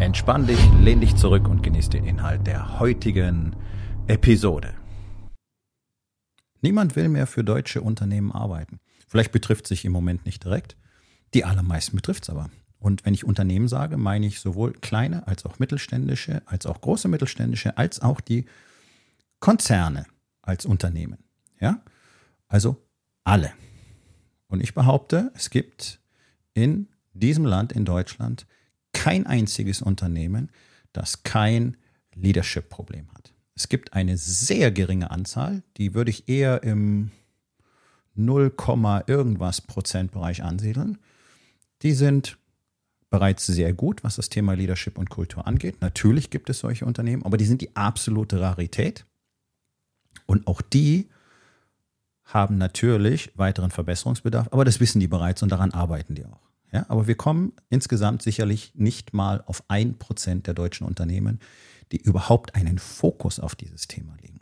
Entspann dich, lehn dich zurück und genieß den Inhalt der heutigen Episode. Niemand will mehr für deutsche Unternehmen arbeiten. Vielleicht betrifft sich im Moment nicht direkt. Die allermeisten betrifft es aber. Und wenn ich Unternehmen sage, meine ich sowohl kleine als auch mittelständische, als auch große mittelständische, als auch die Konzerne als Unternehmen. Ja? Also alle. Und ich behaupte, es gibt in diesem Land, in Deutschland, kein einziges Unternehmen, das kein Leadership-Problem hat. Es gibt eine sehr geringe Anzahl, die würde ich eher im 0, irgendwas Prozentbereich ansiedeln. Die sind bereits sehr gut, was das Thema Leadership und Kultur angeht. Natürlich gibt es solche Unternehmen, aber die sind die absolute Rarität. Und auch die haben natürlich weiteren Verbesserungsbedarf, aber das wissen die bereits und daran arbeiten die auch. Ja, aber wir kommen insgesamt sicherlich nicht mal auf ein Prozent der deutschen Unternehmen, die überhaupt einen Fokus auf dieses Thema legen.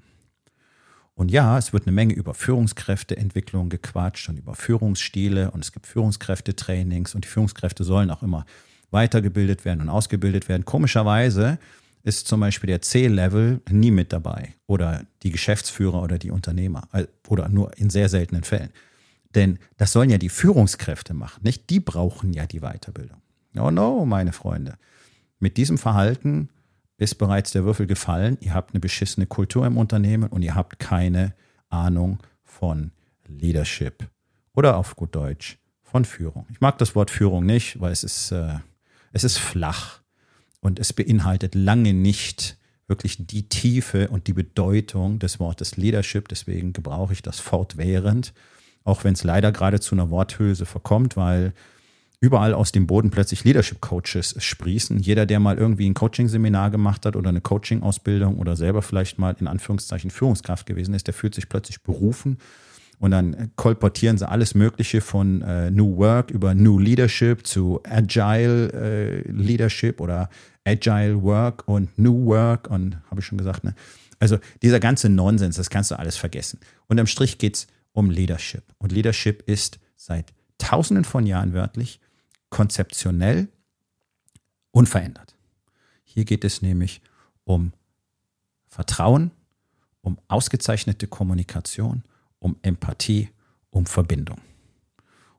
Und ja, es wird eine Menge über Führungskräfteentwicklung gequatscht und über Führungsstile und es gibt Führungskräftetrainings und die Führungskräfte sollen auch immer weitergebildet werden und ausgebildet werden. Komischerweise ist zum Beispiel der C-Level nie mit dabei oder die Geschäftsführer oder die Unternehmer äh, oder nur in sehr seltenen Fällen. Denn das sollen ja die Führungskräfte machen, nicht? Die brauchen ja die Weiterbildung. Oh no, meine Freunde. Mit diesem Verhalten ist bereits der Würfel gefallen. Ihr habt eine beschissene Kultur im Unternehmen und ihr habt keine Ahnung von Leadership oder auf gut Deutsch von Führung. Ich mag das Wort Führung nicht, weil es ist, äh, es ist flach und es beinhaltet lange nicht wirklich die Tiefe und die Bedeutung des Wortes Leadership. Deswegen gebrauche ich das fortwährend auch wenn es leider gerade zu einer Worthülse verkommt, weil überall aus dem Boden plötzlich Leadership Coaches sprießen. Jeder, der mal irgendwie ein Coaching-Seminar gemacht hat oder eine Coaching-Ausbildung oder selber vielleicht mal in Anführungszeichen Führungskraft gewesen ist, der fühlt sich plötzlich berufen. Und dann kolportieren sie alles Mögliche von äh, New Work über New Leadership zu Agile äh, Leadership oder Agile Work und New Work und habe ich schon gesagt, ne? Also dieser ganze Nonsens, das kannst du alles vergessen. Und am Strich geht's um Leadership. Und Leadership ist seit tausenden von Jahren wörtlich konzeptionell unverändert. Hier geht es nämlich um Vertrauen, um ausgezeichnete Kommunikation, um Empathie, um Verbindung.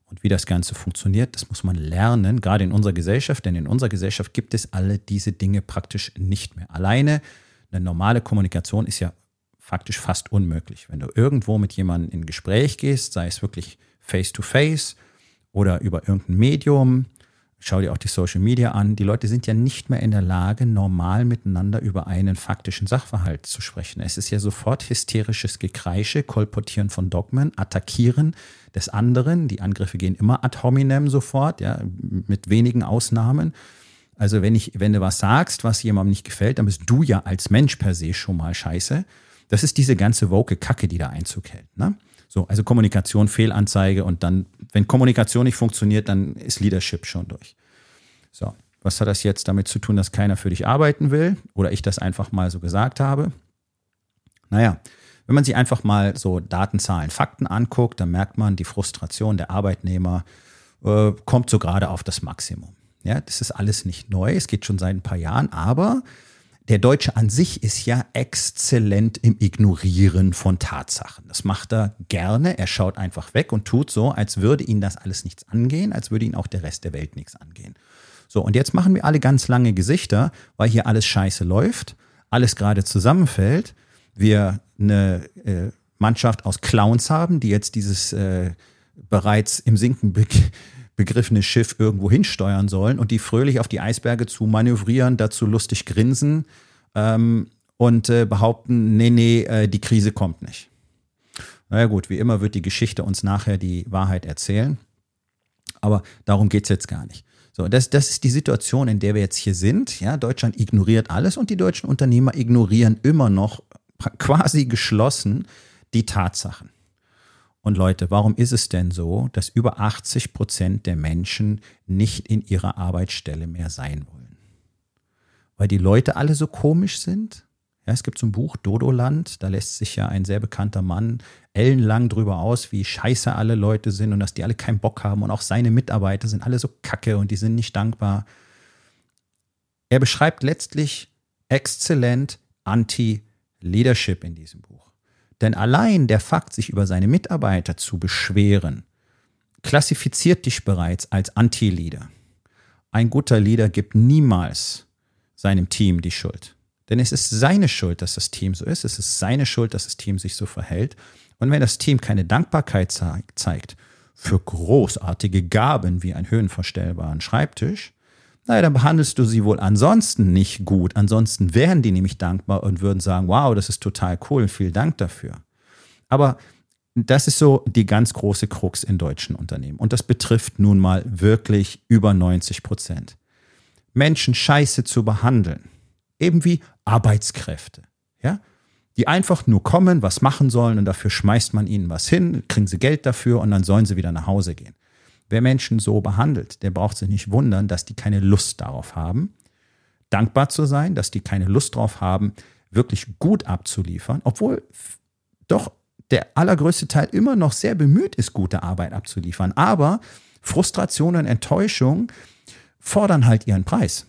Und wie das Ganze funktioniert, das muss man lernen, gerade in unserer Gesellschaft, denn in unserer Gesellschaft gibt es alle diese Dinge praktisch nicht mehr. Alleine eine normale Kommunikation ist ja faktisch fast unmöglich. Wenn du irgendwo mit jemandem in Gespräch gehst, sei es wirklich face-to-face -face oder über irgendein Medium, schau dir auch die Social Media an, die Leute sind ja nicht mehr in der Lage, normal miteinander über einen faktischen Sachverhalt zu sprechen. Es ist ja sofort hysterisches Gekreische, Kolportieren von Dogmen, Attackieren des anderen. Die Angriffe gehen immer ad hominem sofort, ja, mit wenigen Ausnahmen. Also wenn ich, wenn du was sagst, was jemandem nicht gefällt, dann bist du ja als Mensch per se schon mal scheiße. Das ist diese ganze woke Kacke, die da Einzug hält. Ne? So, also Kommunikation, Fehlanzeige und dann, wenn Kommunikation nicht funktioniert, dann ist Leadership schon durch. So, was hat das jetzt damit zu tun, dass keiner für dich arbeiten will oder ich das einfach mal so gesagt habe? Naja, wenn man sich einfach mal so Daten, Zahlen, Fakten anguckt, dann merkt man, die Frustration der Arbeitnehmer äh, kommt so gerade auf das Maximum. Ja, das ist alles nicht neu, es geht schon seit ein paar Jahren, aber der Deutsche an sich ist ja exzellent im Ignorieren von Tatsachen. Das macht er gerne. Er schaut einfach weg und tut so, als würde ihn das alles nichts angehen, als würde ihn auch der Rest der Welt nichts angehen. So, und jetzt machen wir alle ganz lange Gesichter, weil hier alles scheiße läuft, alles gerade zusammenfällt. Wir eine äh, Mannschaft aus Clowns haben, die jetzt dieses äh, bereits im Sinken begriffene Schiff irgendwo hinsteuern sollen und die fröhlich auf die Eisberge zu manövrieren, dazu lustig grinsen ähm, und äh, behaupten, nee, nee, äh, die Krise kommt nicht. Naja gut, wie immer wird die Geschichte uns nachher die Wahrheit erzählen. Aber darum geht's jetzt gar nicht. So, das, das ist die Situation, in der wir jetzt hier sind. Ja, Deutschland ignoriert alles und die deutschen Unternehmer ignorieren immer noch quasi geschlossen die Tatsachen. Und Leute, warum ist es denn so, dass über 80 Prozent der Menschen nicht in ihrer Arbeitsstelle mehr sein wollen? Weil die Leute alle so komisch sind? Ja, es gibt so ein Buch, Dodoland, da lässt sich ja ein sehr bekannter Mann ellenlang drüber aus, wie scheiße alle Leute sind und dass die alle keinen Bock haben und auch seine Mitarbeiter sind alle so kacke und die sind nicht dankbar. Er beschreibt letztlich exzellent Anti-Leadership in diesem Buch. Denn allein der Fakt, sich über seine Mitarbeiter zu beschweren, klassifiziert dich bereits als Anti-Leader. Ein guter Leader gibt niemals seinem Team die Schuld. Denn es ist seine Schuld, dass das Team so ist. Es ist seine Schuld, dass das Team sich so verhält. Und wenn das Team keine Dankbarkeit zeigt für großartige Gaben wie einen höhenverstellbaren Schreibtisch, naja, dann behandelst du sie wohl ansonsten nicht gut. Ansonsten wären die nämlich dankbar und würden sagen, wow, das ist total cool, vielen Dank dafür. Aber das ist so die ganz große Krux in deutschen Unternehmen. Und das betrifft nun mal wirklich über 90 Prozent. Menschen scheiße zu behandeln. Eben wie Arbeitskräfte, ja, die einfach nur kommen, was machen sollen und dafür schmeißt man ihnen was hin, kriegen sie Geld dafür und dann sollen sie wieder nach Hause gehen. Wer Menschen so behandelt, der braucht sich nicht wundern, dass die keine Lust darauf haben, dankbar zu sein, dass die keine Lust darauf haben, wirklich gut abzuliefern, obwohl doch der allergrößte Teil immer noch sehr bemüht ist, gute Arbeit abzuliefern. Aber Frustration und Enttäuschung fordern halt ihren Preis.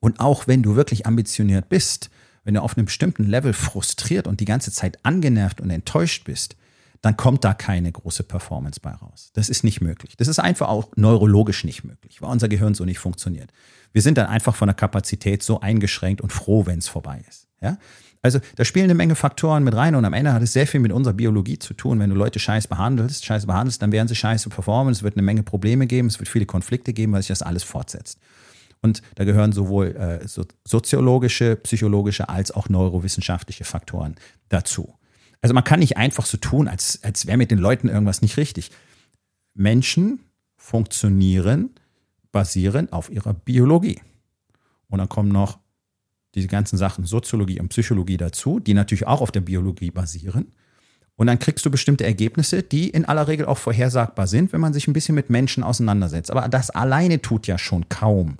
Und auch wenn du wirklich ambitioniert bist, wenn du auf einem bestimmten Level frustriert und die ganze Zeit angenervt und enttäuscht bist, dann kommt da keine große Performance bei raus. Das ist nicht möglich. Das ist einfach auch neurologisch nicht möglich, weil unser Gehirn so nicht funktioniert. Wir sind dann einfach von der Kapazität so eingeschränkt und froh, wenn es vorbei ist. Ja? Also da spielen eine Menge Faktoren mit rein und am Ende hat es sehr viel mit unserer Biologie zu tun. Wenn du Leute scheiß behandelst, scheiße behandelst, dann werden sie scheiße performen. Es wird eine Menge Probleme geben, es wird viele Konflikte geben, weil sich das alles fortsetzt. Und da gehören sowohl äh, so, soziologische, psychologische als auch neurowissenschaftliche Faktoren dazu. Also man kann nicht einfach so tun, als, als wäre mit den Leuten irgendwas nicht richtig. Menschen funktionieren basierend auf ihrer Biologie. Und dann kommen noch diese ganzen Sachen Soziologie und Psychologie dazu, die natürlich auch auf der Biologie basieren. Und dann kriegst du bestimmte Ergebnisse, die in aller Regel auch vorhersagbar sind, wenn man sich ein bisschen mit Menschen auseinandersetzt. Aber das alleine tut ja schon kaum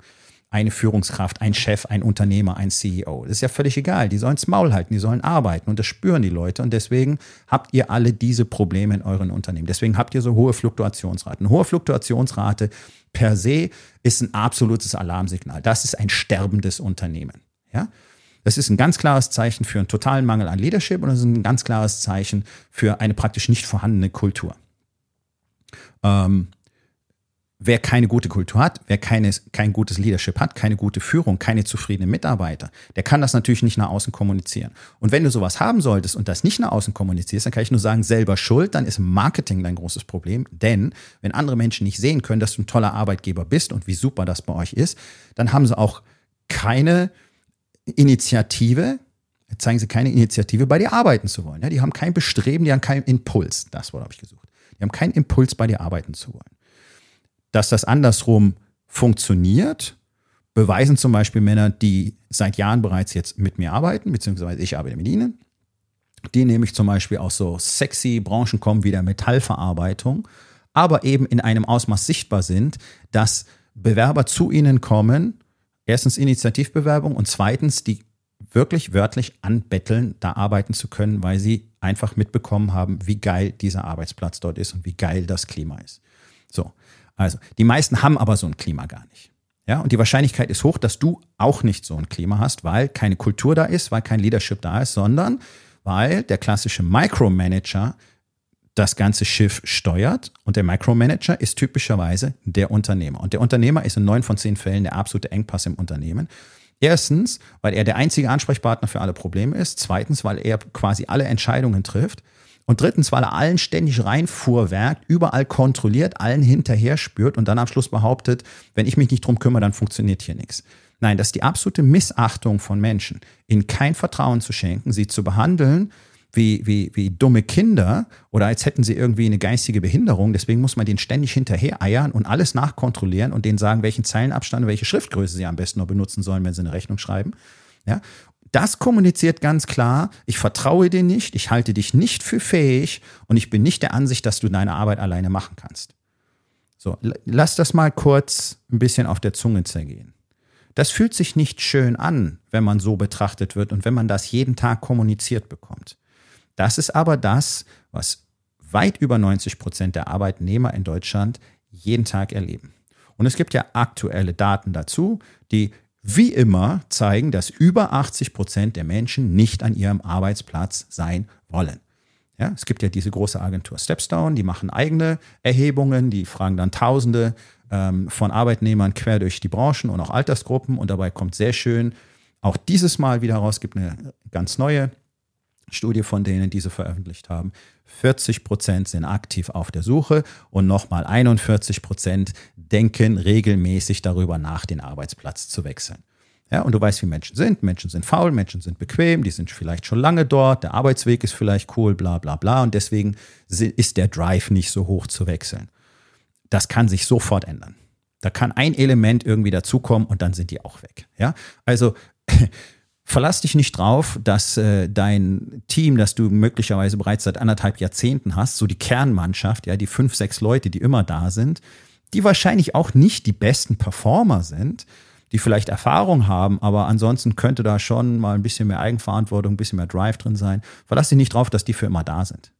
eine Führungskraft, ein Chef, ein Unternehmer, ein CEO. Das ist ja völlig egal. Die sollen Maul halten, die sollen arbeiten und das spüren die Leute. Und deswegen habt ihr alle diese Probleme in euren Unternehmen. Deswegen habt ihr so hohe Fluktuationsraten. Eine hohe Fluktuationsrate per se ist ein absolutes Alarmsignal. Das ist ein sterbendes Unternehmen. Ja? Das ist ein ganz klares Zeichen für einen totalen Mangel an Leadership und es ist ein ganz klares Zeichen für eine praktisch nicht vorhandene Kultur. Ähm, Wer keine gute Kultur hat, wer keine, kein gutes Leadership hat, keine gute Führung, keine zufriedenen Mitarbeiter, der kann das natürlich nicht nach außen kommunizieren. Und wenn du sowas haben solltest und das nicht nach außen kommunizierst, dann kann ich nur sagen, selber schuld, dann ist Marketing dein großes Problem. Denn wenn andere Menschen nicht sehen können, dass du ein toller Arbeitgeber bist und wie super das bei euch ist, dann haben sie auch keine Initiative, zeigen sie keine Initiative, bei dir arbeiten zu wollen. Ja, die haben kein Bestreben, die haben keinen Impuls. Das Wort habe ich gesucht. Die haben keinen Impuls, bei dir arbeiten zu wollen dass das andersrum funktioniert, beweisen zum Beispiel Männer, die seit Jahren bereits jetzt mit mir arbeiten, beziehungsweise ich arbeite mit ihnen, die nämlich zum Beispiel aus so sexy Branchen kommen wie der Metallverarbeitung, aber eben in einem Ausmaß sichtbar sind, dass Bewerber zu ihnen kommen, erstens Initiativbewerbung und zweitens die wirklich wörtlich anbetteln, da arbeiten zu können, weil sie einfach mitbekommen haben, wie geil dieser Arbeitsplatz dort ist und wie geil das Klima ist. So. Also, die meisten haben aber so ein Klima gar nicht. Ja, und die Wahrscheinlichkeit ist hoch, dass du auch nicht so ein Klima hast, weil keine Kultur da ist, weil kein Leadership da ist, sondern weil der klassische Micromanager das ganze Schiff steuert und der Micromanager ist typischerweise der Unternehmer. Und der Unternehmer ist in neun von zehn Fällen der absolute Engpass im Unternehmen. Erstens, weil er der einzige Ansprechpartner für alle Probleme ist. Zweitens, weil er quasi alle Entscheidungen trifft. Und drittens, weil er allen ständig reinfuhrwerkt, überall kontrolliert, allen hinterher spürt und dann am Schluss behauptet, wenn ich mich nicht drum kümmere, dann funktioniert hier nichts. Nein, das ist die absolute Missachtung von Menschen, ihnen kein Vertrauen zu schenken, sie zu behandeln, wie, wie, wie dumme Kinder oder als hätten sie irgendwie eine geistige Behinderung. Deswegen muss man den ständig hinterher eiern und alles nachkontrollieren und denen sagen, welchen Zeilenabstand, welche Schriftgröße sie am besten noch benutzen sollen, wenn sie eine Rechnung schreiben. Ja, das kommuniziert ganz klar, ich vertraue dir nicht, ich halte dich nicht für fähig und ich bin nicht der Ansicht, dass du deine Arbeit alleine machen kannst. So, lass das mal kurz ein bisschen auf der Zunge zergehen. Das fühlt sich nicht schön an, wenn man so betrachtet wird und wenn man das jeden Tag kommuniziert bekommt. Das ist aber das, was weit über 90 Prozent der Arbeitnehmer in Deutschland jeden Tag erleben. Und es gibt ja aktuelle Daten dazu, die wie immer zeigen, dass über 80 Prozent der Menschen nicht an ihrem Arbeitsplatz sein wollen. Ja, es gibt ja diese große Agentur Stepstone, die machen eigene Erhebungen, die fragen dann Tausende ähm, von Arbeitnehmern quer durch die Branchen und auch Altersgruppen und dabei kommt sehr schön auch dieses Mal wieder raus, gibt eine ganz neue Studie von denen, die sie veröffentlicht haben. 40 Prozent sind aktiv auf der Suche und nochmal 41 Prozent denken regelmäßig darüber nach, den Arbeitsplatz zu wechseln. Ja, und du weißt, wie Menschen sind. Menschen sind faul, Menschen sind bequem, die sind vielleicht schon lange dort, der Arbeitsweg ist vielleicht cool, bla bla bla. Und deswegen ist der Drive nicht so hoch zu wechseln. Das kann sich sofort ändern. Da kann ein Element irgendwie dazukommen und dann sind die auch weg. Ja, also verlass dich nicht drauf, dass äh, dein Team, das du möglicherweise bereits seit anderthalb Jahrzehnten hast, so die Kernmannschaft, ja, die fünf, sechs Leute, die immer da sind, die wahrscheinlich auch nicht die besten Performer sind, die vielleicht Erfahrung haben, aber ansonsten könnte da schon mal ein bisschen mehr Eigenverantwortung, ein bisschen mehr Drive drin sein. Verlass dich nicht drauf, dass die für immer da sind.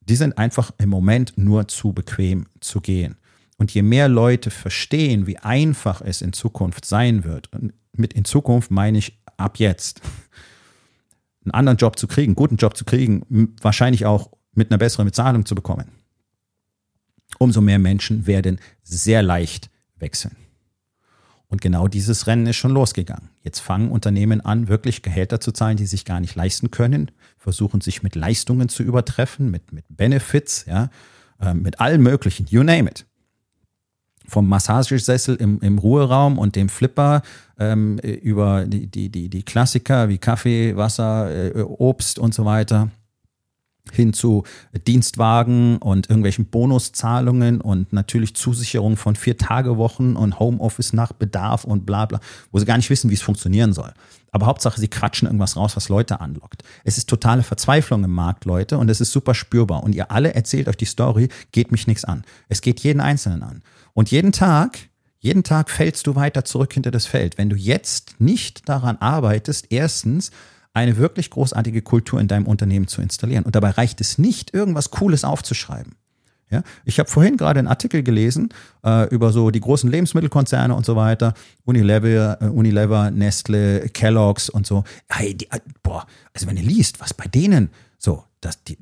Die sind einfach im Moment nur zu bequem zu gehen. Und je mehr Leute verstehen, wie einfach es in Zukunft sein wird, und mit in Zukunft meine ich ab jetzt, einen anderen Job zu kriegen, einen guten Job zu kriegen, wahrscheinlich auch mit einer besseren Bezahlung zu bekommen, umso mehr Menschen werden sehr leicht wechseln. Und genau dieses Rennen ist schon losgegangen. Jetzt fangen Unternehmen an, wirklich Gehälter zu zahlen, die sich gar nicht leisten können, versuchen sich mit Leistungen zu übertreffen, mit, mit Benefits, ja, äh, mit allem Möglichen, you name it vom Massagesessel im, im Ruheraum und dem Flipper ähm, über die, die, die, Klassiker wie Kaffee, Wasser, äh, Obst und so weiter hin zu Dienstwagen und irgendwelchen Bonuszahlungen und natürlich Zusicherung von Vier-Tage-Wochen und Homeoffice nach Bedarf und bla bla, wo sie gar nicht wissen, wie es funktionieren soll. Aber Hauptsache, sie quatschen irgendwas raus, was Leute anlockt. Es ist totale Verzweiflung im Markt, Leute, und es ist super spürbar. Und ihr alle erzählt euch die Story, geht mich nichts an. Es geht jeden Einzelnen an. Und jeden Tag, jeden Tag fällst du weiter zurück hinter das Feld. Wenn du jetzt nicht daran arbeitest, erstens, eine wirklich großartige Kultur in deinem Unternehmen zu installieren. Und dabei reicht es nicht, irgendwas Cooles aufzuschreiben. Ja, ich habe vorhin gerade einen Artikel gelesen äh, über so die großen Lebensmittelkonzerne und so weiter, Unilever, äh, Unilever, Nestle, Kellogg's und so. Hey, die, äh, boah, also wenn ihr liest, was bei denen so das, die,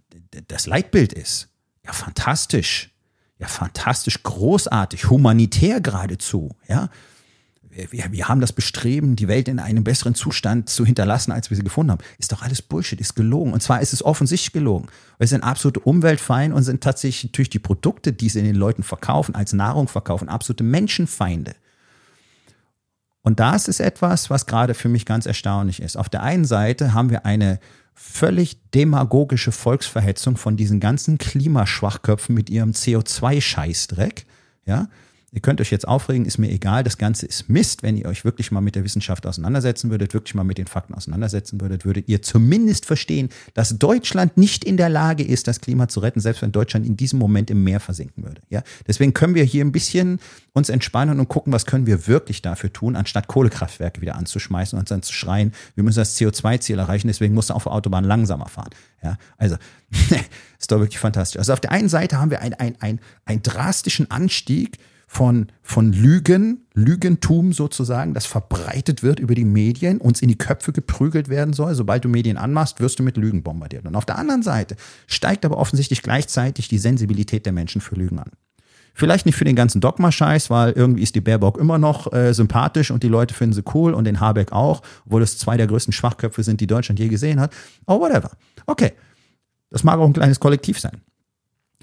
das Leitbild ist, ja fantastisch ja fantastisch, großartig, humanitär geradezu, ja. Wir, wir haben das Bestreben, die Welt in einem besseren Zustand zu hinterlassen, als wir sie gefunden haben. Ist doch alles Bullshit, ist gelogen. Und zwar ist es offensichtlich gelogen. Wir sind absolute Umweltfeinde und sind tatsächlich durch die Produkte, die sie den Leuten verkaufen, als Nahrung verkaufen, absolute Menschenfeinde. Und das ist etwas, was gerade für mich ganz erstaunlich ist. Auf der einen Seite haben wir eine völlig demagogische Volksverhetzung von diesen ganzen Klimaschwachköpfen mit ihrem CO2-Scheißdreck, ja, Ihr könnt euch jetzt aufregen, ist mir egal. Das Ganze ist Mist. Wenn ihr euch wirklich mal mit der Wissenschaft auseinandersetzen würdet, wirklich mal mit den Fakten auseinandersetzen würdet, würdet ihr zumindest verstehen, dass Deutschland nicht in der Lage ist, das Klima zu retten, selbst wenn Deutschland in diesem Moment im Meer versinken würde. Ja, deswegen können wir hier ein bisschen uns entspannen und gucken, was können wir wirklich dafür tun, anstatt Kohlekraftwerke wieder anzuschmeißen und dann zu schreien, wir müssen das CO2-Ziel erreichen, deswegen muss er auf der Autobahn langsamer fahren. Ja, also ist doch wirklich fantastisch. Also auf der einen Seite haben wir einen ein, ein, ein drastischen Anstieg von, von Lügen, Lügentum sozusagen, das verbreitet wird über die Medien, uns in die Köpfe geprügelt werden soll. Sobald du Medien anmachst, wirst du mit Lügen bombardiert. Und auf der anderen Seite steigt aber offensichtlich gleichzeitig die Sensibilität der Menschen für Lügen an. Vielleicht nicht für den ganzen Dogma-Scheiß, weil irgendwie ist die Baerbock immer noch äh, sympathisch und die Leute finden sie cool und den Habeck auch, obwohl es zwei der größten Schwachköpfe sind, die Deutschland je gesehen hat. Oh, whatever. Okay. Das mag auch ein kleines Kollektiv sein.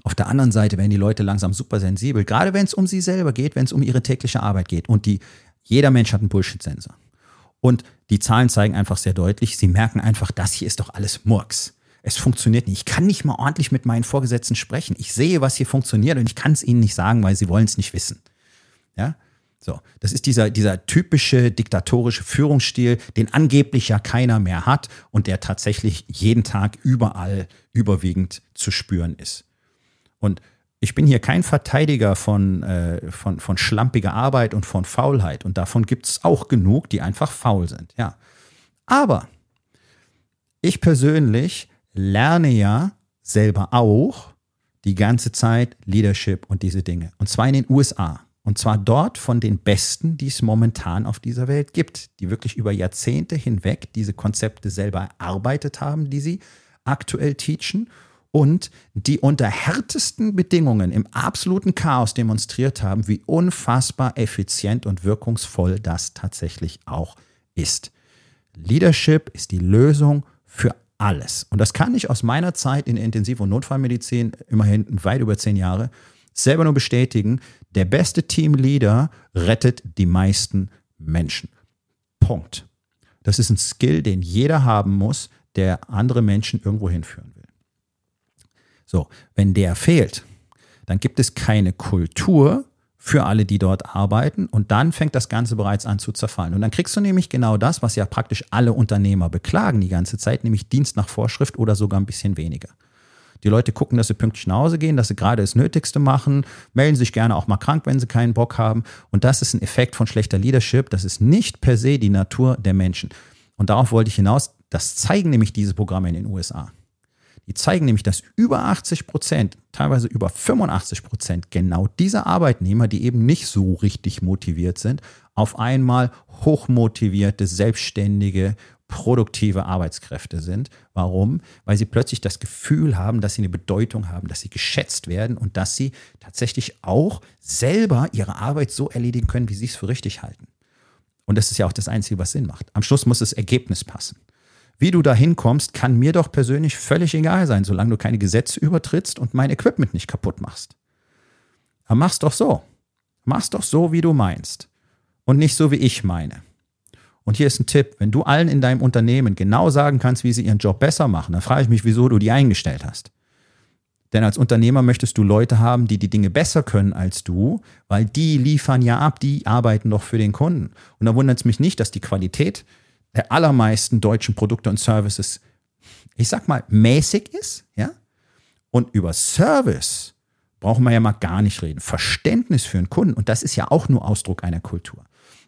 Auf der anderen Seite werden die Leute langsam super sensibel, gerade wenn es um sie selber geht, wenn es um ihre tägliche Arbeit geht. Und die, jeder Mensch hat einen Bullshit-Sensor. Und die Zahlen zeigen einfach sehr deutlich, sie merken einfach, das hier ist doch alles Murks. Es funktioniert nicht. Ich kann nicht mal ordentlich mit meinen Vorgesetzten sprechen. Ich sehe, was hier funktioniert und ich kann es ihnen nicht sagen, weil sie wollen es nicht wissen. Ja, so, das ist dieser, dieser typische diktatorische Führungsstil, den angeblich ja keiner mehr hat und der tatsächlich jeden Tag überall überwiegend zu spüren ist. Und ich bin hier kein Verteidiger von, äh, von, von schlampiger Arbeit und von Faulheit. Und davon gibt es auch genug, die einfach faul sind. Ja. Aber ich persönlich lerne ja selber auch die ganze Zeit Leadership und diese Dinge. Und zwar in den USA. Und zwar dort von den Besten, die es momentan auf dieser Welt gibt, die wirklich über Jahrzehnte hinweg diese Konzepte selber erarbeitet haben, die sie aktuell teachen und die unter härtesten Bedingungen im absoluten Chaos demonstriert haben, wie unfassbar effizient und wirkungsvoll das tatsächlich auch ist. Leadership ist die Lösung für alles. Und das kann ich aus meiner Zeit in der Intensiv- und Notfallmedizin, immerhin weit über zehn Jahre, selber nur bestätigen, der beste Teamleader rettet die meisten Menschen. Punkt. Das ist ein Skill, den jeder haben muss, der andere Menschen irgendwo hinführen will. So, wenn der fehlt, dann gibt es keine Kultur für alle, die dort arbeiten und dann fängt das Ganze bereits an zu zerfallen. Und dann kriegst du nämlich genau das, was ja praktisch alle Unternehmer beklagen die ganze Zeit, nämlich Dienst nach Vorschrift oder sogar ein bisschen weniger. Die Leute gucken, dass sie pünktlich nach Hause gehen, dass sie gerade das Nötigste machen, melden sich gerne auch mal krank, wenn sie keinen Bock haben. Und das ist ein Effekt von schlechter Leadership. Das ist nicht per se die Natur der Menschen. Und darauf wollte ich hinaus. Das zeigen nämlich diese Programme in den USA. Die zeigen nämlich, dass über 80 Prozent, teilweise über 85 Prozent genau dieser Arbeitnehmer, die eben nicht so richtig motiviert sind, auf einmal hochmotivierte, selbstständige, produktive Arbeitskräfte sind. Warum? Weil sie plötzlich das Gefühl haben, dass sie eine Bedeutung haben, dass sie geschätzt werden und dass sie tatsächlich auch selber ihre Arbeit so erledigen können, wie sie es für richtig halten. Und das ist ja auch das Einzige, was Sinn macht. Am Schluss muss das Ergebnis passen. Wie du da hinkommst, kann mir doch persönlich völlig egal sein, solange du keine Gesetze übertrittst und mein Equipment nicht kaputt machst. Aber mach's doch so. Mach's doch so, wie du meinst. Und nicht so, wie ich meine. Und hier ist ein Tipp, wenn du allen in deinem Unternehmen genau sagen kannst, wie sie ihren Job besser machen, dann frage ich mich, wieso du die eingestellt hast. Denn als Unternehmer möchtest du Leute haben, die die Dinge besser können als du, weil die liefern ja ab, die arbeiten doch für den Kunden. Und da wundert es mich nicht, dass die Qualität der allermeisten deutschen Produkte und Services, ich sag mal, mäßig ist, ja? Und über Service brauchen wir ja mal gar nicht reden. Verständnis für einen Kunden, und das ist ja auch nur Ausdruck einer Kultur.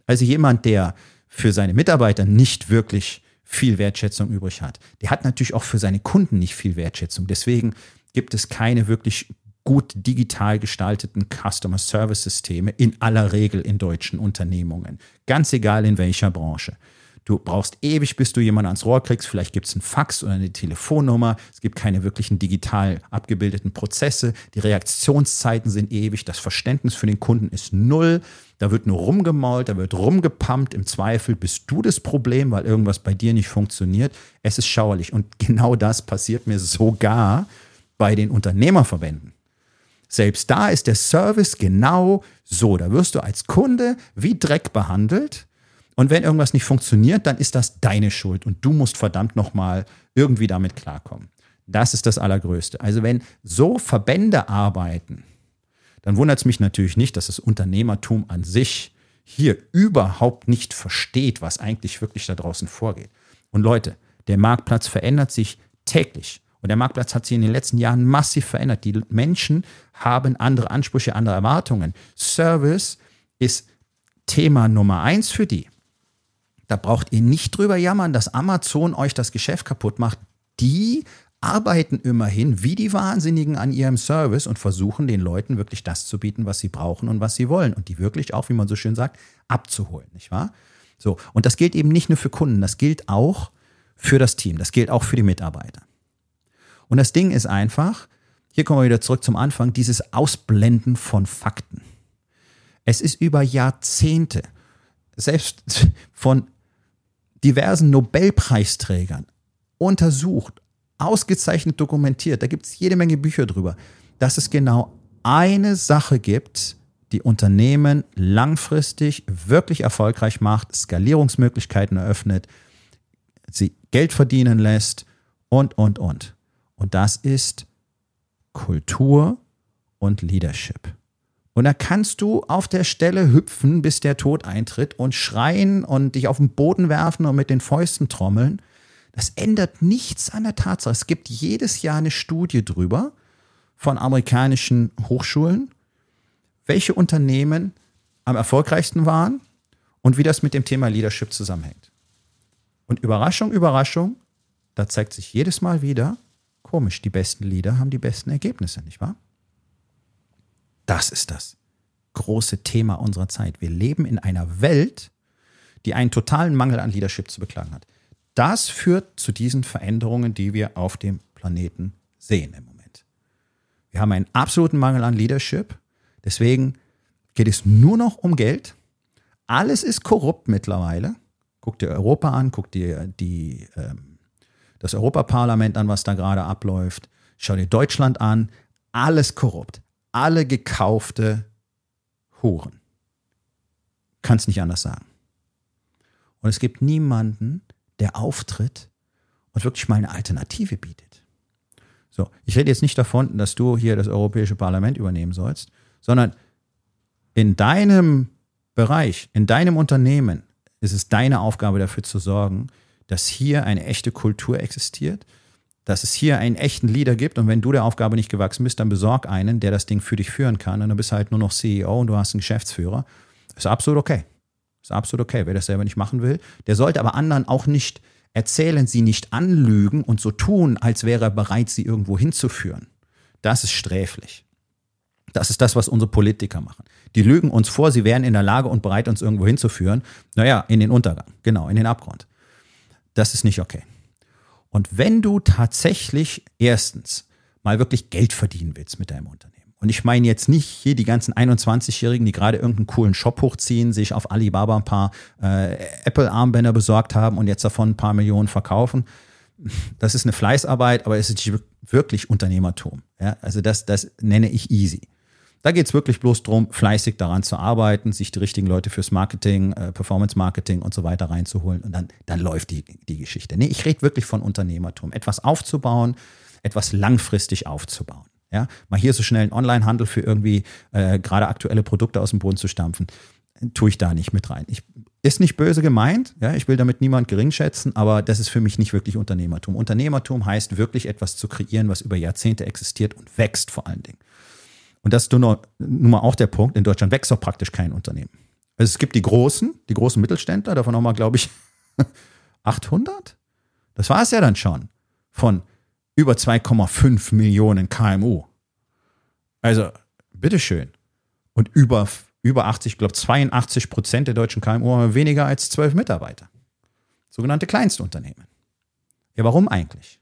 Also jemand, der für seine Mitarbeiter nicht wirklich viel Wertschätzung übrig hat. Der hat natürlich auch für seine Kunden nicht viel Wertschätzung. Deswegen gibt es keine wirklich gut digital gestalteten Customer Service Systeme in aller Regel in deutschen Unternehmungen. Ganz egal in welcher Branche. Du brauchst ewig, bis du jemanden ans Rohr kriegst. Vielleicht gibt es einen Fax oder eine Telefonnummer. Es gibt keine wirklichen digital abgebildeten Prozesse. Die Reaktionszeiten sind ewig. Das Verständnis für den Kunden ist null. Da wird nur rumgemault, da wird rumgepumpt. Im Zweifel bist du das Problem, weil irgendwas bei dir nicht funktioniert. Es ist schauerlich. Und genau das passiert mir sogar bei den Unternehmerverbänden. Selbst da ist der Service genau so. Da wirst du als Kunde wie Dreck behandelt und wenn irgendwas nicht funktioniert, dann ist das deine Schuld und du musst verdammt nochmal irgendwie damit klarkommen. Das ist das Allergrößte. Also wenn so Verbände arbeiten, dann wundert es mich natürlich nicht, dass das Unternehmertum an sich hier überhaupt nicht versteht, was eigentlich wirklich da draußen vorgeht. Und Leute, der Marktplatz verändert sich täglich. Und der Marktplatz hat sich in den letzten Jahren massiv verändert. Die Menschen haben andere Ansprüche, andere Erwartungen. Service ist Thema Nummer eins für die. Da braucht ihr nicht drüber jammern, dass Amazon euch das Geschäft kaputt macht. Die arbeiten immerhin wie die Wahnsinnigen an ihrem Service und versuchen den Leuten wirklich das zu bieten, was sie brauchen und was sie wollen und die wirklich auch, wie man so schön sagt, abzuholen, nicht wahr? So. Und das gilt eben nicht nur für Kunden, das gilt auch für das Team, das gilt auch für die Mitarbeiter. Und das Ding ist einfach, hier kommen wir wieder zurück zum Anfang, dieses Ausblenden von Fakten. Es ist über Jahrzehnte, selbst von diversen Nobelpreisträgern untersucht, ausgezeichnet dokumentiert, da gibt es jede Menge Bücher drüber, dass es genau eine Sache gibt, die Unternehmen langfristig wirklich erfolgreich macht, Skalierungsmöglichkeiten eröffnet, sie Geld verdienen lässt und, und, und. Und das ist Kultur und Leadership. Und da kannst du auf der Stelle hüpfen, bis der Tod eintritt und schreien und dich auf den Boden werfen und mit den Fäusten trommeln. Das ändert nichts an der Tatsache. Es gibt jedes Jahr eine Studie drüber von amerikanischen Hochschulen, welche Unternehmen am erfolgreichsten waren und wie das mit dem Thema Leadership zusammenhängt. Und Überraschung, Überraschung, da zeigt sich jedes Mal wieder, komisch, die besten Leader haben die besten Ergebnisse, nicht wahr? Das ist das große Thema unserer Zeit. Wir leben in einer Welt, die einen totalen Mangel an Leadership zu beklagen hat. Das führt zu diesen Veränderungen, die wir auf dem Planeten sehen im Moment. Wir haben einen absoluten Mangel an Leadership. Deswegen geht es nur noch um Geld. Alles ist korrupt mittlerweile. Guck dir Europa an, guck dir die, ähm, das Europaparlament an, was da gerade abläuft. Schau dir Deutschland an. Alles korrupt alle gekaufte Huren. Kann es nicht anders sagen. Und es gibt niemanden, der auftritt und wirklich mal eine Alternative bietet. So, ich rede jetzt nicht davon, dass du hier das Europäische Parlament übernehmen sollst, sondern in deinem Bereich, in deinem Unternehmen ist es deine Aufgabe dafür zu sorgen, dass hier eine echte Kultur existiert, dass es hier einen echten Leader gibt und wenn du der Aufgabe nicht gewachsen bist, dann besorg einen, der das Ding für dich führen kann und dann bist du halt nur noch CEO und du hast einen Geschäftsführer. Ist absolut okay. Ist absolut okay. Wer das selber nicht machen will, der sollte aber anderen auch nicht erzählen, sie nicht anlügen und so tun, als wäre er bereit, sie irgendwo hinzuführen. Das ist sträflich. Das ist das, was unsere Politiker machen. Die lügen uns vor, sie wären in der Lage und bereit, uns irgendwo hinzuführen. Naja, in den Untergang. Genau, in den Abgrund. Das ist nicht okay. Und wenn du tatsächlich erstens mal wirklich Geld verdienen willst mit deinem Unternehmen, und ich meine jetzt nicht hier die ganzen 21-Jährigen, die gerade irgendeinen coolen Shop hochziehen, sich auf Alibaba ein paar äh, Apple-Armbänder besorgt haben und jetzt davon ein paar Millionen verkaufen. Das ist eine Fleißarbeit, aber es ist wirklich Unternehmertum. Ja? Also das, das nenne ich easy. Da geht es wirklich bloß darum, fleißig daran zu arbeiten, sich die richtigen Leute fürs Marketing, äh, Performance Marketing und so weiter reinzuholen und dann, dann läuft die, die Geschichte. Nee, ich rede wirklich von Unternehmertum. Etwas aufzubauen, etwas langfristig aufzubauen. Ja, mal hier so schnell einen Online-Handel für irgendwie äh, gerade aktuelle Produkte aus dem Boden zu stampfen, tue ich da nicht mit rein. Ich, ist nicht böse gemeint, ja, ich will damit niemand geringschätzen, aber das ist für mich nicht wirklich Unternehmertum. Unternehmertum heißt wirklich etwas zu kreieren, was über Jahrzehnte existiert und wächst vor allen Dingen. Und das ist nun mal auch der Punkt, in Deutschland wächst doch praktisch kein Unternehmen. Also es gibt die großen, die großen Mittelständler, davon haben wir, glaube ich, 800? Das war es ja dann schon. Von über 2,5 Millionen KMU. Also, bitteschön. Und über, über 80, ich glaube 82 Prozent der deutschen KMU haben weniger als 12 Mitarbeiter. Sogenannte Kleinstunternehmen. Ja, warum eigentlich?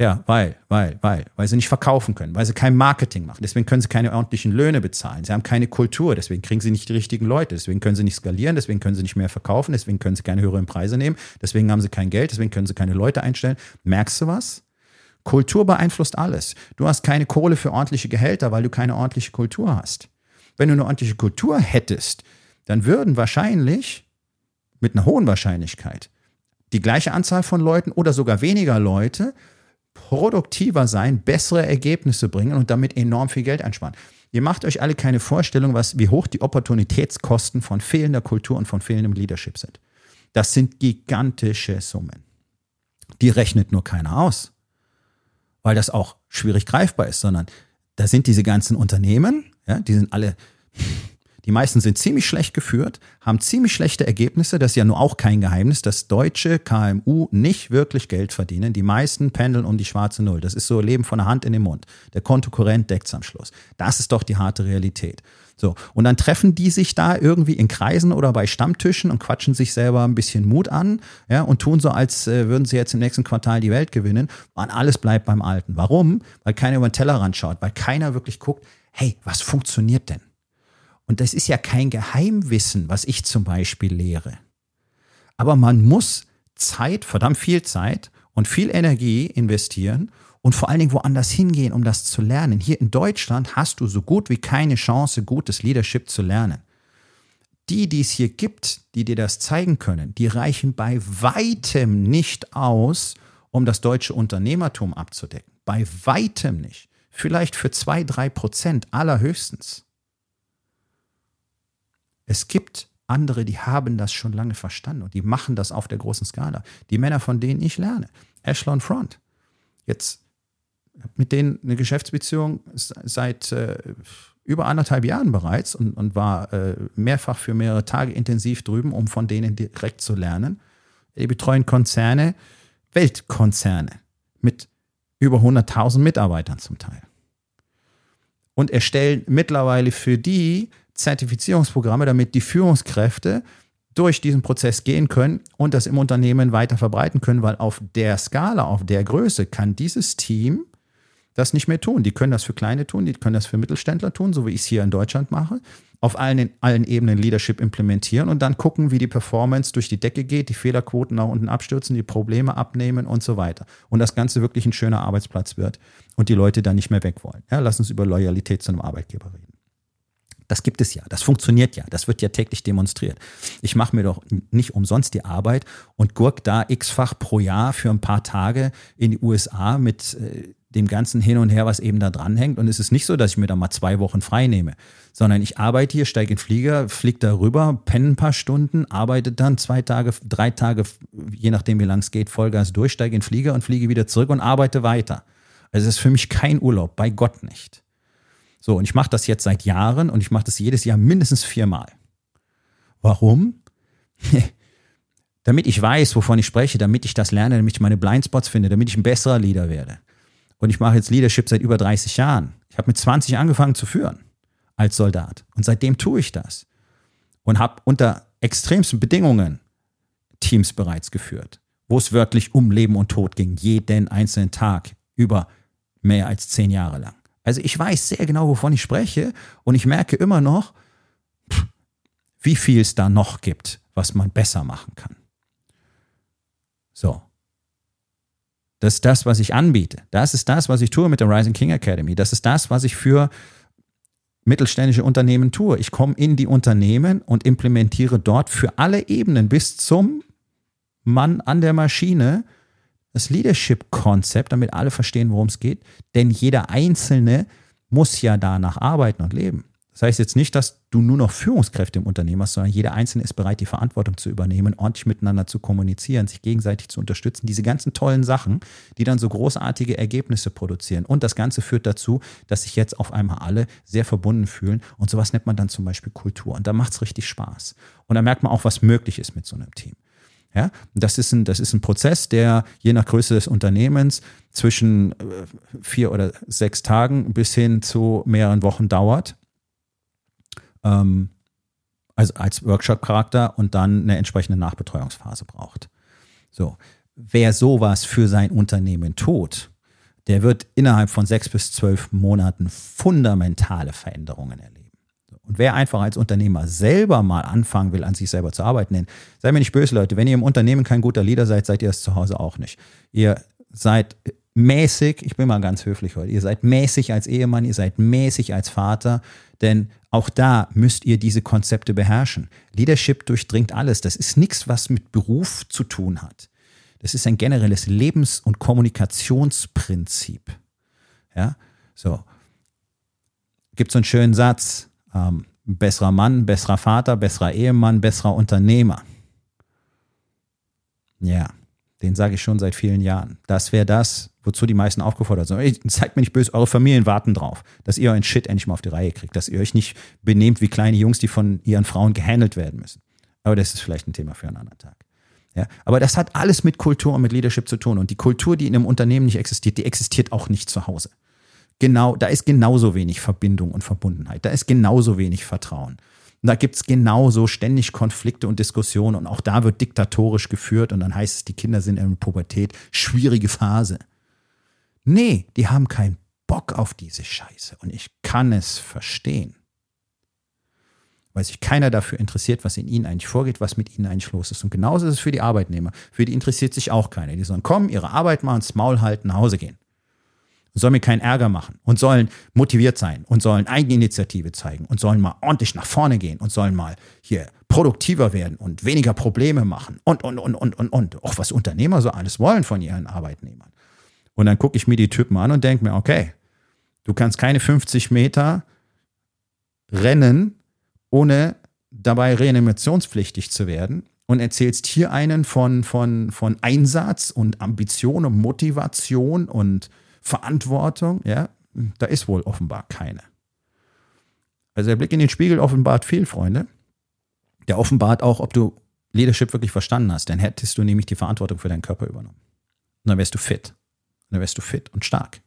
Ja, weil, weil, weil, weil sie nicht verkaufen können, weil sie kein Marketing machen. Deswegen können sie keine ordentlichen Löhne bezahlen. Sie haben keine Kultur, deswegen kriegen sie nicht die richtigen Leute. Deswegen können sie nicht skalieren, deswegen können sie nicht mehr verkaufen, deswegen können sie keine höheren Preise nehmen, deswegen haben sie kein Geld, deswegen können sie keine Leute einstellen. Merkst du was? Kultur beeinflusst alles. Du hast keine Kohle für ordentliche Gehälter, weil du keine ordentliche Kultur hast. Wenn du eine ordentliche Kultur hättest, dann würden wahrscheinlich, mit einer hohen Wahrscheinlichkeit, die gleiche Anzahl von Leuten oder sogar weniger Leute produktiver sein, bessere Ergebnisse bringen und damit enorm viel Geld einsparen. Ihr macht euch alle keine Vorstellung, was, wie hoch die Opportunitätskosten von fehlender Kultur und von fehlendem Leadership sind. Das sind gigantische Summen. Die rechnet nur keiner aus, weil das auch schwierig greifbar ist, sondern da sind diese ganzen Unternehmen, ja, die sind alle die meisten sind ziemlich schlecht geführt, haben ziemlich schlechte Ergebnisse. Das ist ja nur auch kein Geheimnis, dass deutsche KMU nicht wirklich Geld verdienen. Die meisten pendeln um die schwarze Null. Das ist so Leben von der Hand in den Mund. Der Kontokorrent deckt es am Schluss. Das ist doch die harte Realität. So. Und dann treffen die sich da irgendwie in Kreisen oder bei Stammtischen und quatschen sich selber ein bisschen Mut an, ja, und tun so, als äh, würden sie jetzt im nächsten Quartal die Welt gewinnen. Und alles bleibt beim Alten. Warum? Weil keiner über den Tellerrand schaut, weil keiner wirklich guckt, hey, was funktioniert denn? Und das ist ja kein Geheimwissen, was ich zum Beispiel lehre. Aber man muss Zeit, verdammt viel Zeit und viel Energie investieren und vor allen Dingen woanders hingehen, um das zu lernen. Hier in Deutschland hast du so gut wie keine Chance, gutes Leadership zu lernen. Die, die es hier gibt, die dir das zeigen können, die reichen bei weitem nicht aus, um das deutsche Unternehmertum abzudecken. Bei weitem nicht. Vielleicht für zwei, drei Prozent allerhöchstens. Es gibt andere, die haben das schon lange verstanden und die machen das auf der großen Skala. Die Männer, von denen ich lerne. Ashlon Front. Jetzt mit denen eine Geschäftsbeziehung seit äh, über anderthalb Jahren bereits und, und war äh, mehrfach für mehrere Tage intensiv drüben, um von denen direkt zu lernen. Die betreuen Konzerne, Weltkonzerne mit über 100.000 Mitarbeitern zum Teil. Und erstellen mittlerweile für die Zertifizierungsprogramme, damit die Führungskräfte durch diesen Prozess gehen können und das im Unternehmen weiter verbreiten können, weil auf der Skala, auf der Größe kann dieses Team das nicht mehr tun. Die können das für Kleine tun, die können das für Mittelständler tun, so wie ich es hier in Deutschland mache. Auf allen, allen Ebenen Leadership implementieren und dann gucken, wie die Performance durch die Decke geht, die Fehlerquoten nach unten abstürzen, die Probleme abnehmen und so weiter. Und das Ganze wirklich ein schöner Arbeitsplatz wird und die Leute dann nicht mehr weg wollen. Ja, lass uns über Loyalität zu einem Arbeitgeber reden. Das gibt es ja, das funktioniert ja, das wird ja täglich demonstriert. Ich mache mir doch nicht umsonst die Arbeit und gurk da x-fach pro Jahr für ein paar Tage in die USA mit äh, dem ganzen Hin und Her, was eben da dranhängt. Und es ist nicht so, dass ich mir da mal zwei Wochen frei nehme, sondern ich arbeite hier, steige in den Flieger, fliege da rüber, penne ein paar Stunden, arbeite dann zwei Tage, drei Tage, je nachdem wie lang es geht, Vollgas durch, steige in den Flieger und fliege wieder zurück und arbeite weiter. Also es ist für mich kein Urlaub, bei Gott nicht. So, und ich mache das jetzt seit Jahren und ich mache das jedes Jahr mindestens viermal. Warum? damit ich weiß, wovon ich spreche, damit ich das lerne, damit ich meine Blindspots finde, damit ich ein besserer Leader werde. Und ich mache jetzt Leadership seit über 30 Jahren. Ich habe mit 20 angefangen zu führen als Soldat. Und seitdem tue ich das. Und habe unter extremsten Bedingungen Teams bereits geführt, wo es wirklich um Leben und Tod ging, jeden einzelnen Tag über mehr als zehn Jahre lang. Also ich weiß sehr genau, wovon ich spreche und ich merke immer noch, wie viel es da noch gibt, was man besser machen kann. So. Das ist das, was ich anbiete. Das ist das, was ich tue mit der Rising King Academy. Das ist das, was ich für mittelständische Unternehmen tue. Ich komme in die Unternehmen und implementiere dort für alle Ebenen bis zum Mann an der Maschine das Leadership-Konzept, damit alle verstehen, worum es geht. Denn jeder Einzelne muss ja danach arbeiten und leben. Das heißt jetzt nicht, dass du nur noch Führungskräfte im Unternehmen hast, sondern jeder Einzelne ist bereit, die Verantwortung zu übernehmen, ordentlich miteinander zu kommunizieren, sich gegenseitig zu unterstützen. Diese ganzen tollen Sachen, die dann so großartige Ergebnisse produzieren. Und das Ganze führt dazu, dass sich jetzt auf einmal alle sehr verbunden fühlen. Und sowas nennt man dann zum Beispiel Kultur. Und da macht es richtig Spaß. Und da merkt man auch, was möglich ist mit so einem Team. Ja, das ist ein, das ist ein Prozess, der je nach Größe des Unternehmens zwischen äh, vier oder sechs Tagen bis hin zu mehreren Wochen dauert ähm, also als Workshop-Charakter und dann eine entsprechende Nachbetreuungsphase braucht. So, wer sowas für sein Unternehmen tut, der wird innerhalb von sechs bis zwölf Monaten fundamentale Veränderungen erleben. Und wer einfach als Unternehmer selber mal anfangen will, an sich selber zu arbeiten, denn seid mir nicht böse, Leute, wenn ihr im Unternehmen kein guter Leader seid, seid ihr es zu Hause auch nicht. Ihr seid mäßig, ich bin mal ganz höflich heute, ihr seid mäßig als Ehemann, ihr seid mäßig als Vater, denn auch da müsst ihr diese Konzepte beherrschen. Leadership durchdringt alles. Das ist nichts, was mit Beruf zu tun hat. Das ist ein generelles Lebens- und Kommunikationsprinzip. Ja, so. Gibt so einen schönen Satz. Ähm, besserer Mann, besserer Vater, besserer Ehemann, besserer Unternehmer. Ja, den sage ich schon seit vielen Jahren. Das wäre das, wozu die meisten aufgefordert sind. Ey, seid mir nicht böse, eure Familien warten drauf, dass ihr euren Shit endlich mal auf die Reihe kriegt, dass ihr euch nicht benehmt wie kleine Jungs, die von ihren Frauen gehandelt werden müssen. Aber das ist vielleicht ein Thema für einen anderen Tag. Ja, aber das hat alles mit Kultur und mit Leadership zu tun. Und die Kultur, die in einem Unternehmen nicht existiert, die existiert auch nicht zu Hause. Genau, da ist genauso wenig Verbindung und Verbundenheit. Da ist genauso wenig Vertrauen. Und da gibt's genauso ständig Konflikte und Diskussionen und auch da wird diktatorisch geführt und dann heißt es, die Kinder sind in der Pubertät, schwierige Phase. Nee, die haben keinen Bock auf diese Scheiße und ich kann es verstehen. Weil sich keiner dafür interessiert, was in ihnen eigentlich vorgeht, was mit ihnen eigentlich los ist. Und genauso ist es für die Arbeitnehmer. Für die interessiert sich auch keiner. Die sollen kommen, ihre Arbeit machen, ins Maul halten, nach Hause gehen sollen mir keinen Ärger machen und sollen motiviert sein und sollen Eigeninitiative zeigen und sollen mal ordentlich nach vorne gehen und sollen mal hier produktiver werden und weniger Probleme machen und, und, und, und, und, und. Auch was Unternehmer so alles wollen von ihren Arbeitnehmern. Und dann gucke ich mir die Typen an und denke mir, okay, du kannst keine 50 Meter rennen, ohne dabei reanimationspflichtig zu werden und erzählst hier einen von, von, von Einsatz und Ambition und Motivation und Verantwortung, ja, da ist wohl offenbar keine. Also der Blick in den Spiegel offenbart viel, Freunde. Der offenbart auch, ob du Leadership wirklich verstanden hast. Dann hättest du nämlich die Verantwortung für deinen Körper übernommen. Und dann wärst du fit. Und dann wärst du fit und stark.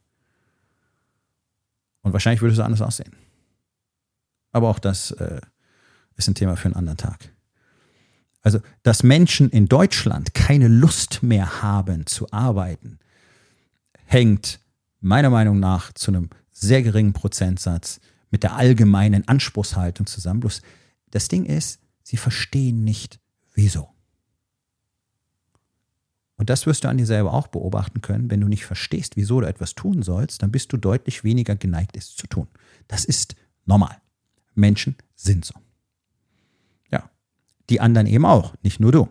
Und wahrscheinlich würdest du anders aussehen. Aber auch das äh, ist ein Thema für einen anderen Tag. Also, dass Menschen in Deutschland keine Lust mehr haben zu arbeiten, hängt meiner Meinung nach zu einem sehr geringen Prozentsatz mit der allgemeinen Anspruchshaltung zusammen. Bloß das Ding ist, sie verstehen nicht, wieso. Und das wirst du an dir selber auch beobachten können. Wenn du nicht verstehst, wieso du etwas tun sollst, dann bist du deutlich weniger geneigt, es zu tun. Das ist normal. Menschen sind so. Ja. Die anderen eben auch, nicht nur du.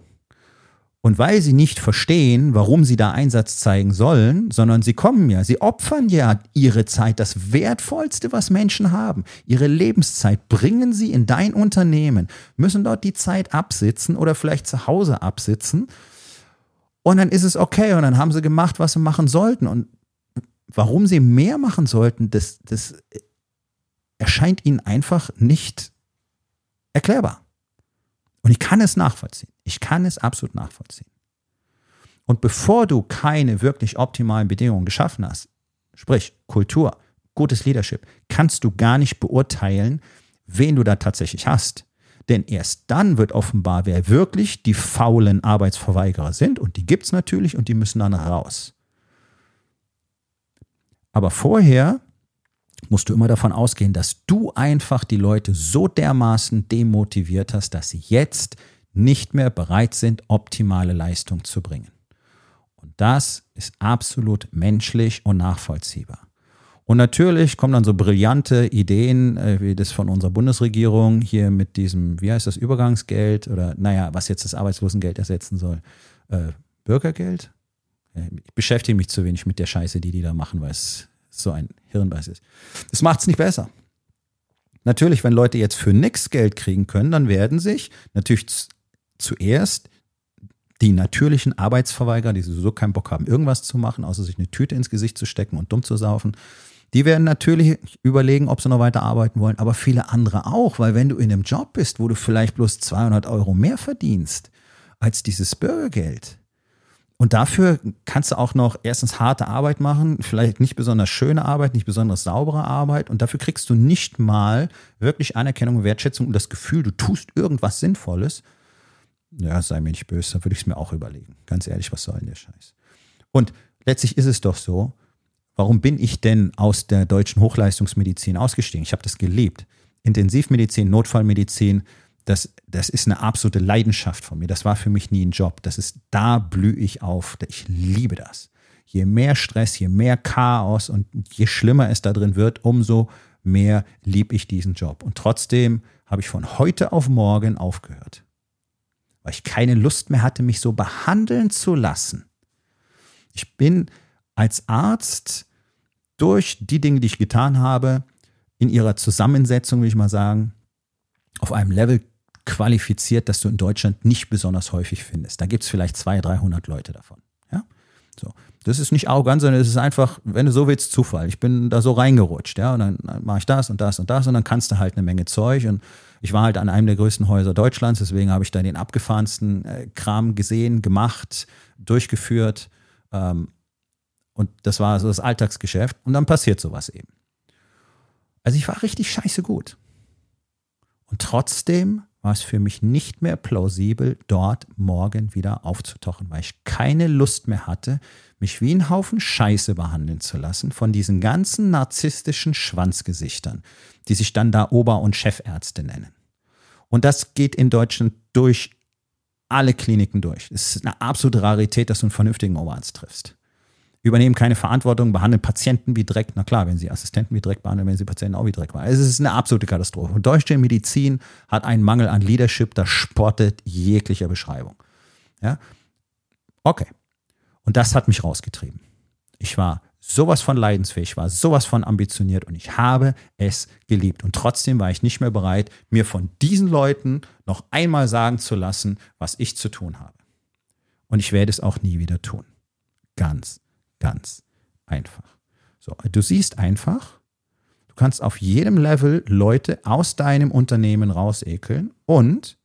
Und weil sie nicht verstehen, warum sie da Einsatz zeigen sollen, sondern sie kommen ja, sie opfern ja ihre Zeit, das Wertvollste, was Menschen haben, ihre Lebenszeit, bringen sie in dein Unternehmen, müssen dort die Zeit absitzen oder vielleicht zu Hause absitzen. Und dann ist es okay und dann haben sie gemacht, was sie machen sollten. Und warum sie mehr machen sollten, das, das erscheint ihnen einfach nicht erklärbar. Und ich kann es nachvollziehen. Ich kann es absolut nachvollziehen. Und bevor du keine wirklich optimalen Bedingungen geschaffen hast, sprich Kultur, gutes Leadership, kannst du gar nicht beurteilen, wen du da tatsächlich hast. Denn erst dann wird offenbar, wer wirklich die faulen Arbeitsverweigerer sind. Und die gibt es natürlich und die müssen dann raus. Aber vorher musst du immer davon ausgehen, dass du einfach die Leute so dermaßen demotiviert hast, dass sie jetzt nicht mehr bereit sind, optimale Leistung zu bringen. Und das ist absolut menschlich und nachvollziehbar. Und natürlich kommen dann so brillante Ideen, äh, wie das von unserer Bundesregierung hier mit diesem, wie heißt das, Übergangsgeld oder naja, was jetzt das Arbeitslosengeld ersetzen soll. Äh, Bürgergeld? Ich beschäftige mich zu wenig mit der Scheiße, die die da machen, weil es so ein Hirnbeiß ist. Das macht es nicht besser. Natürlich, wenn Leute jetzt für nichts Geld kriegen können, dann werden sich natürlich zuerst die natürlichen Arbeitsverweigerer, die sowieso keinen Bock haben, irgendwas zu machen, außer sich eine Tüte ins Gesicht zu stecken und dumm zu saufen, die werden natürlich überlegen, ob sie noch weiter arbeiten wollen, aber viele andere auch, weil wenn du in einem Job bist, wo du vielleicht bloß 200 Euro mehr verdienst als dieses Bürgergeld, und dafür kannst du auch noch erstens harte Arbeit machen, vielleicht nicht besonders schöne Arbeit, nicht besonders saubere Arbeit. Und dafür kriegst du nicht mal wirklich Anerkennung, Wertschätzung und das Gefühl, du tust irgendwas Sinnvolles. Ja, sei mir nicht böse, da würde ich es mir auch überlegen. Ganz ehrlich, was soll denn der Scheiß? Und letztlich ist es doch so, warum bin ich denn aus der deutschen Hochleistungsmedizin ausgestiegen? Ich habe das gelebt. Intensivmedizin, Notfallmedizin, das, das ist eine absolute Leidenschaft von mir. Das war für mich nie ein Job. Das ist, da blühe ich auf. Ich liebe das. Je mehr Stress, je mehr Chaos und je schlimmer es da drin wird, umso mehr liebe ich diesen Job. Und trotzdem habe ich von heute auf morgen aufgehört. Weil ich keine Lust mehr hatte, mich so behandeln zu lassen. Ich bin als Arzt durch die Dinge, die ich getan habe, in ihrer Zusammensetzung, will ich mal sagen, auf einem Level qualifiziert, dass du in Deutschland nicht besonders häufig findest. Da gibt es vielleicht 200, 300 Leute davon. Ja? So. Das ist nicht arrogant, sondern es ist einfach, wenn du so willst, Zufall. Ich bin da so reingerutscht, ja, und dann mache ich das und das und das und dann kannst du halt eine Menge Zeug. Und ich war halt an einem der größten Häuser Deutschlands, deswegen habe ich da den abgefahrensten äh, Kram gesehen, gemacht, durchgeführt. Ähm, und das war so das Alltagsgeschäft. Und dann passiert sowas eben. Also ich war richtig scheiße gut. Und trotzdem war es für mich nicht mehr plausibel, dort morgen wieder aufzutauchen, weil ich keine Lust mehr hatte, mich wie ein Haufen Scheiße behandeln zu lassen von diesen ganzen narzisstischen Schwanzgesichtern, die sich dann da Ober- und Chefärzte nennen. Und das geht in Deutschland durch alle Kliniken durch. Es ist eine absolute Rarität, dass du einen vernünftigen Oberarzt triffst. Übernehmen keine Verantwortung, behandeln Patienten wie Dreck. Na klar, wenn sie Assistenten wie Dreck behandeln, wenn sie Patienten auch wie Dreck behandeln. Es ist eine absolute Katastrophe. Und deutsche Medizin hat einen Mangel an Leadership, das spottet jeglicher Beschreibung. Ja? Okay. Und das hat mich rausgetrieben. Ich war sowas von leidensfähig, war sowas von ambitioniert und ich habe es geliebt. Und trotzdem war ich nicht mehr bereit, mir von diesen Leuten noch einmal sagen zu lassen, was ich zu tun habe. Und ich werde es auch nie wieder tun. Ganz, ganz einfach. So, du siehst einfach, du kannst auf jedem Level Leute aus deinem Unternehmen rausekeln und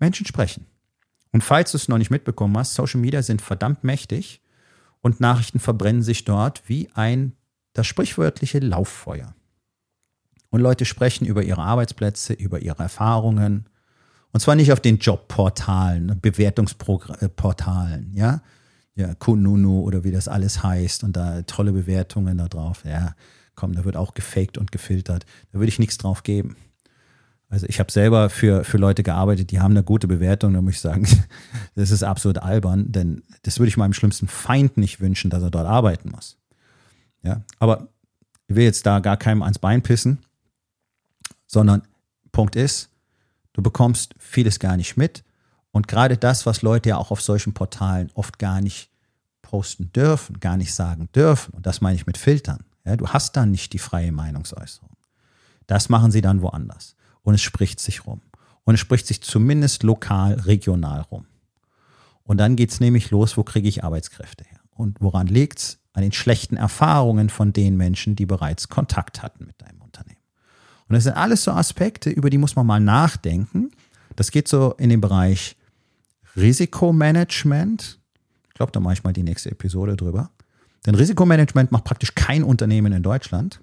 Menschen sprechen. Und falls du es noch nicht mitbekommen hast, Social Media sind verdammt mächtig und Nachrichten verbrennen sich dort wie ein, das sprichwörtliche Lauffeuer. Und Leute sprechen über ihre Arbeitsplätze, über ihre Erfahrungen. Und zwar nicht auf den Jobportalen, Bewertungsportalen, ja. Ja, Kununu oder wie das alles heißt und da tolle Bewertungen da drauf. Ja, komm, da wird auch gefaked und gefiltert. Da würde ich nichts drauf geben. Also ich habe selber für, für Leute gearbeitet, die haben eine gute Bewertung, da muss ich sagen, das ist absolut albern, denn das würde ich meinem schlimmsten Feind nicht wünschen, dass er dort arbeiten muss. Ja, aber ich will jetzt da gar keinem ans Bein pissen, sondern Punkt ist, du bekommst vieles gar nicht mit und gerade das, was Leute ja auch auf solchen Portalen oft gar nicht posten dürfen, gar nicht sagen dürfen, und das meine ich mit Filtern, ja, du hast dann nicht die freie Meinungsäußerung. Das machen sie dann woanders und es spricht sich rum. Und es spricht sich zumindest lokal, regional rum. Und dann geht es nämlich los, wo kriege ich Arbeitskräfte her? Und woran liegt es? An den schlechten Erfahrungen von den Menschen, die bereits Kontakt hatten mit deinem Unternehmen. Und das sind alles so Aspekte, über die muss man mal nachdenken. Das geht so in den Bereich Risikomanagement. Ich glaube, da mache ich mal die nächste Episode drüber. Denn Risikomanagement macht praktisch kein Unternehmen in Deutschland.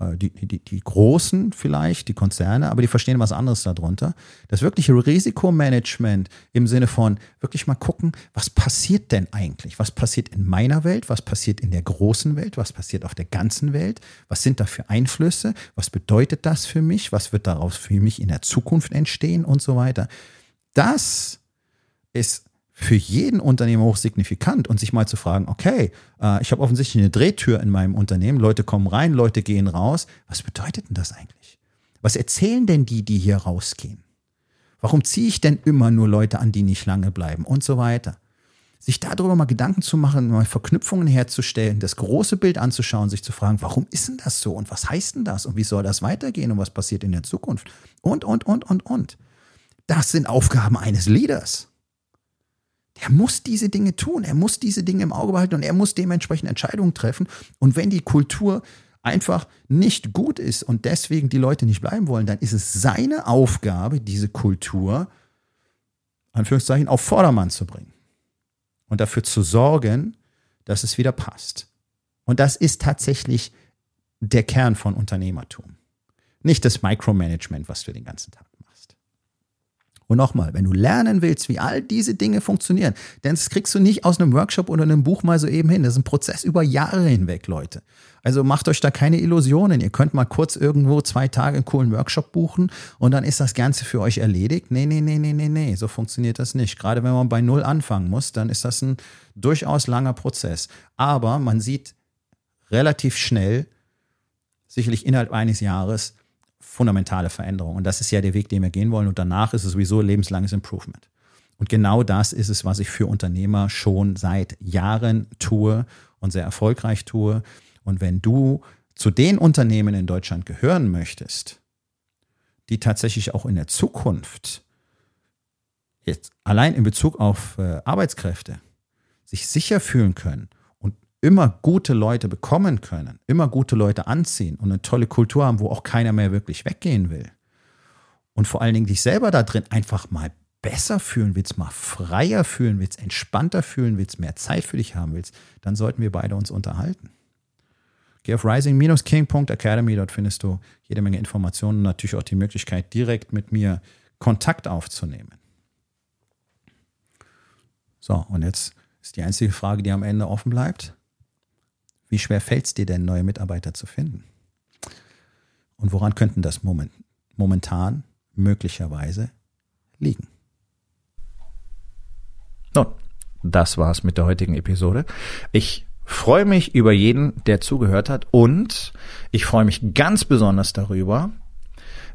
Äh, die, die, die Großen vielleicht, die Konzerne, aber die verstehen was anderes darunter. Das wirkliche Risikomanagement im Sinne von wirklich mal gucken, was passiert denn eigentlich? Was passiert in meiner Welt? Was passiert in der großen Welt? Was passiert auf der ganzen Welt? Was sind da für Einflüsse? Was bedeutet das für mich? Was wird daraus für mich in der Zukunft entstehen und so weiter? Das ist für jeden Unternehmer hochsignifikant und sich mal zu fragen, okay, äh, ich habe offensichtlich eine Drehtür in meinem Unternehmen, Leute kommen rein, Leute gehen raus. Was bedeutet denn das eigentlich? Was erzählen denn die, die hier rausgehen? Warum ziehe ich denn immer nur Leute an, die nicht lange bleiben und so weiter? Sich darüber mal Gedanken zu machen, mal Verknüpfungen herzustellen, das große Bild anzuschauen, sich zu fragen, warum ist denn das so und was heißt denn das und wie soll das weitergehen und was passiert in der Zukunft und, und, und, und, und. Das sind Aufgaben eines Leaders. Er muss diese Dinge tun, er muss diese Dinge im Auge behalten und er muss dementsprechend Entscheidungen treffen. Und wenn die Kultur einfach nicht gut ist und deswegen die Leute nicht bleiben wollen, dann ist es seine Aufgabe, diese Kultur, Anführungszeichen, auf Vordermann zu bringen. Und dafür zu sorgen, dass es wieder passt. Und das ist tatsächlich der Kern von Unternehmertum. Nicht das Micromanagement, was du den ganzen Tag und nochmal, wenn du lernen willst, wie all diese Dinge funktionieren, denn das kriegst du nicht aus einem Workshop oder einem Buch mal so eben hin. Das ist ein Prozess über Jahre hinweg, Leute. Also macht euch da keine Illusionen. Ihr könnt mal kurz irgendwo zwei Tage einen coolen Workshop buchen und dann ist das Ganze für euch erledigt. Nee, nee, nee, nee, nee, nee. So funktioniert das nicht. Gerade wenn man bei Null anfangen muss, dann ist das ein durchaus langer Prozess. Aber man sieht relativ schnell, sicherlich innerhalb eines Jahres, fundamentale Veränderung. Und das ist ja der Weg, den wir gehen wollen. Und danach ist es sowieso lebenslanges Improvement. Und genau das ist es, was ich für Unternehmer schon seit Jahren tue und sehr erfolgreich tue. Und wenn du zu den Unternehmen in Deutschland gehören möchtest, die tatsächlich auch in der Zukunft jetzt allein in Bezug auf äh, Arbeitskräfte sich sicher fühlen können immer gute Leute bekommen können, immer gute Leute anziehen und eine tolle Kultur haben, wo auch keiner mehr wirklich weggehen will. Und vor allen Dingen dich selber da drin einfach mal besser fühlen willst, mal freier fühlen willst, entspannter fühlen willst, mehr Zeit für dich haben willst, dann sollten wir beide uns unterhalten. Geh auf rising-king.academy, dort findest du jede Menge Informationen und natürlich auch die Möglichkeit, direkt mit mir Kontakt aufzunehmen. So, und jetzt ist die einzige Frage, die am Ende offen bleibt. Wie schwer fällt es dir denn, neue Mitarbeiter zu finden? Und woran könnten das moment, momentan möglicherweise liegen? Nun, das war's mit der heutigen Episode. Ich freue mich über jeden, der zugehört hat und ich freue mich ganz besonders darüber,